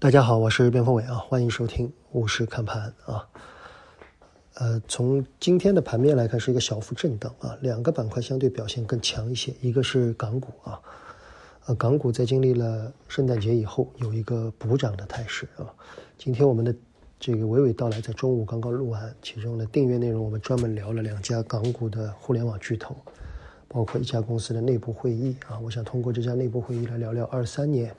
大家好，我是边锋伟啊，欢迎收听午市看盘啊。呃，从今天的盘面来看，是一个小幅震荡啊，两个板块相对表现更强一些，一个是港股啊，呃，港股在经历了圣诞节以后有一个补涨的态势啊。今天我们的这个娓娓道来，在中午刚刚录完，其中的订阅内容我们专门聊了两家港股的互联网巨头，包括一家公司的内部会议啊，我想通过这家内部会议来聊聊二三年。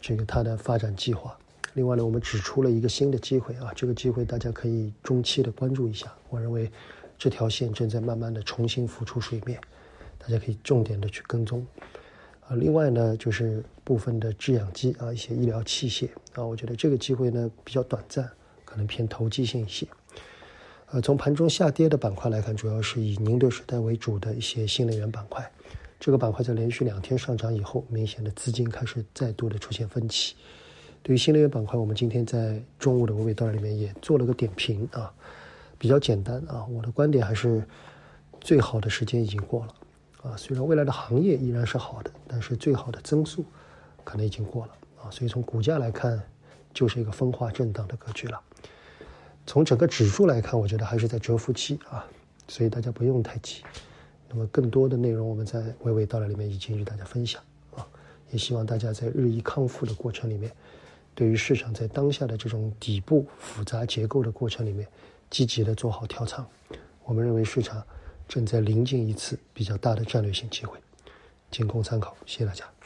这个它的发展计划，另外呢，我们指出了一个新的机会啊，这个机会大家可以中期的关注一下。我认为这条线正在慢慢的重新浮出水面，大家可以重点的去跟踪。啊，另外呢，就是部分的制氧机啊，一些医疗器械啊，我觉得这个机会呢比较短暂，可能偏投机性一些。呃，从盘中下跌的板块来看，主要是以宁德时代为主的一些新能源板块。这个板块在连续两天上涨以后，明显的资金开始再度的出现分歧。对于新能源板块，我们今天在中午的娓娓道里面也做了个点评啊，比较简单啊。我的观点还是最好的时间已经过了啊。虽然未来的行业依然是好的，但是最好的增速可能已经过了啊。所以从股价来看，就是一个分化震荡的格局了。从整个指数来看，我觉得还是在蛰伏期啊，所以大家不用太急。那么更多的内容，我们在娓娓道来里面已经与大家分享啊，也希望大家在日益康复的过程里面，对于市场在当下的这种底部复杂结构的过程里面，积极的做好调仓。我们认为市场正在临近一次比较大的战略性机会，仅供参考。谢谢大家。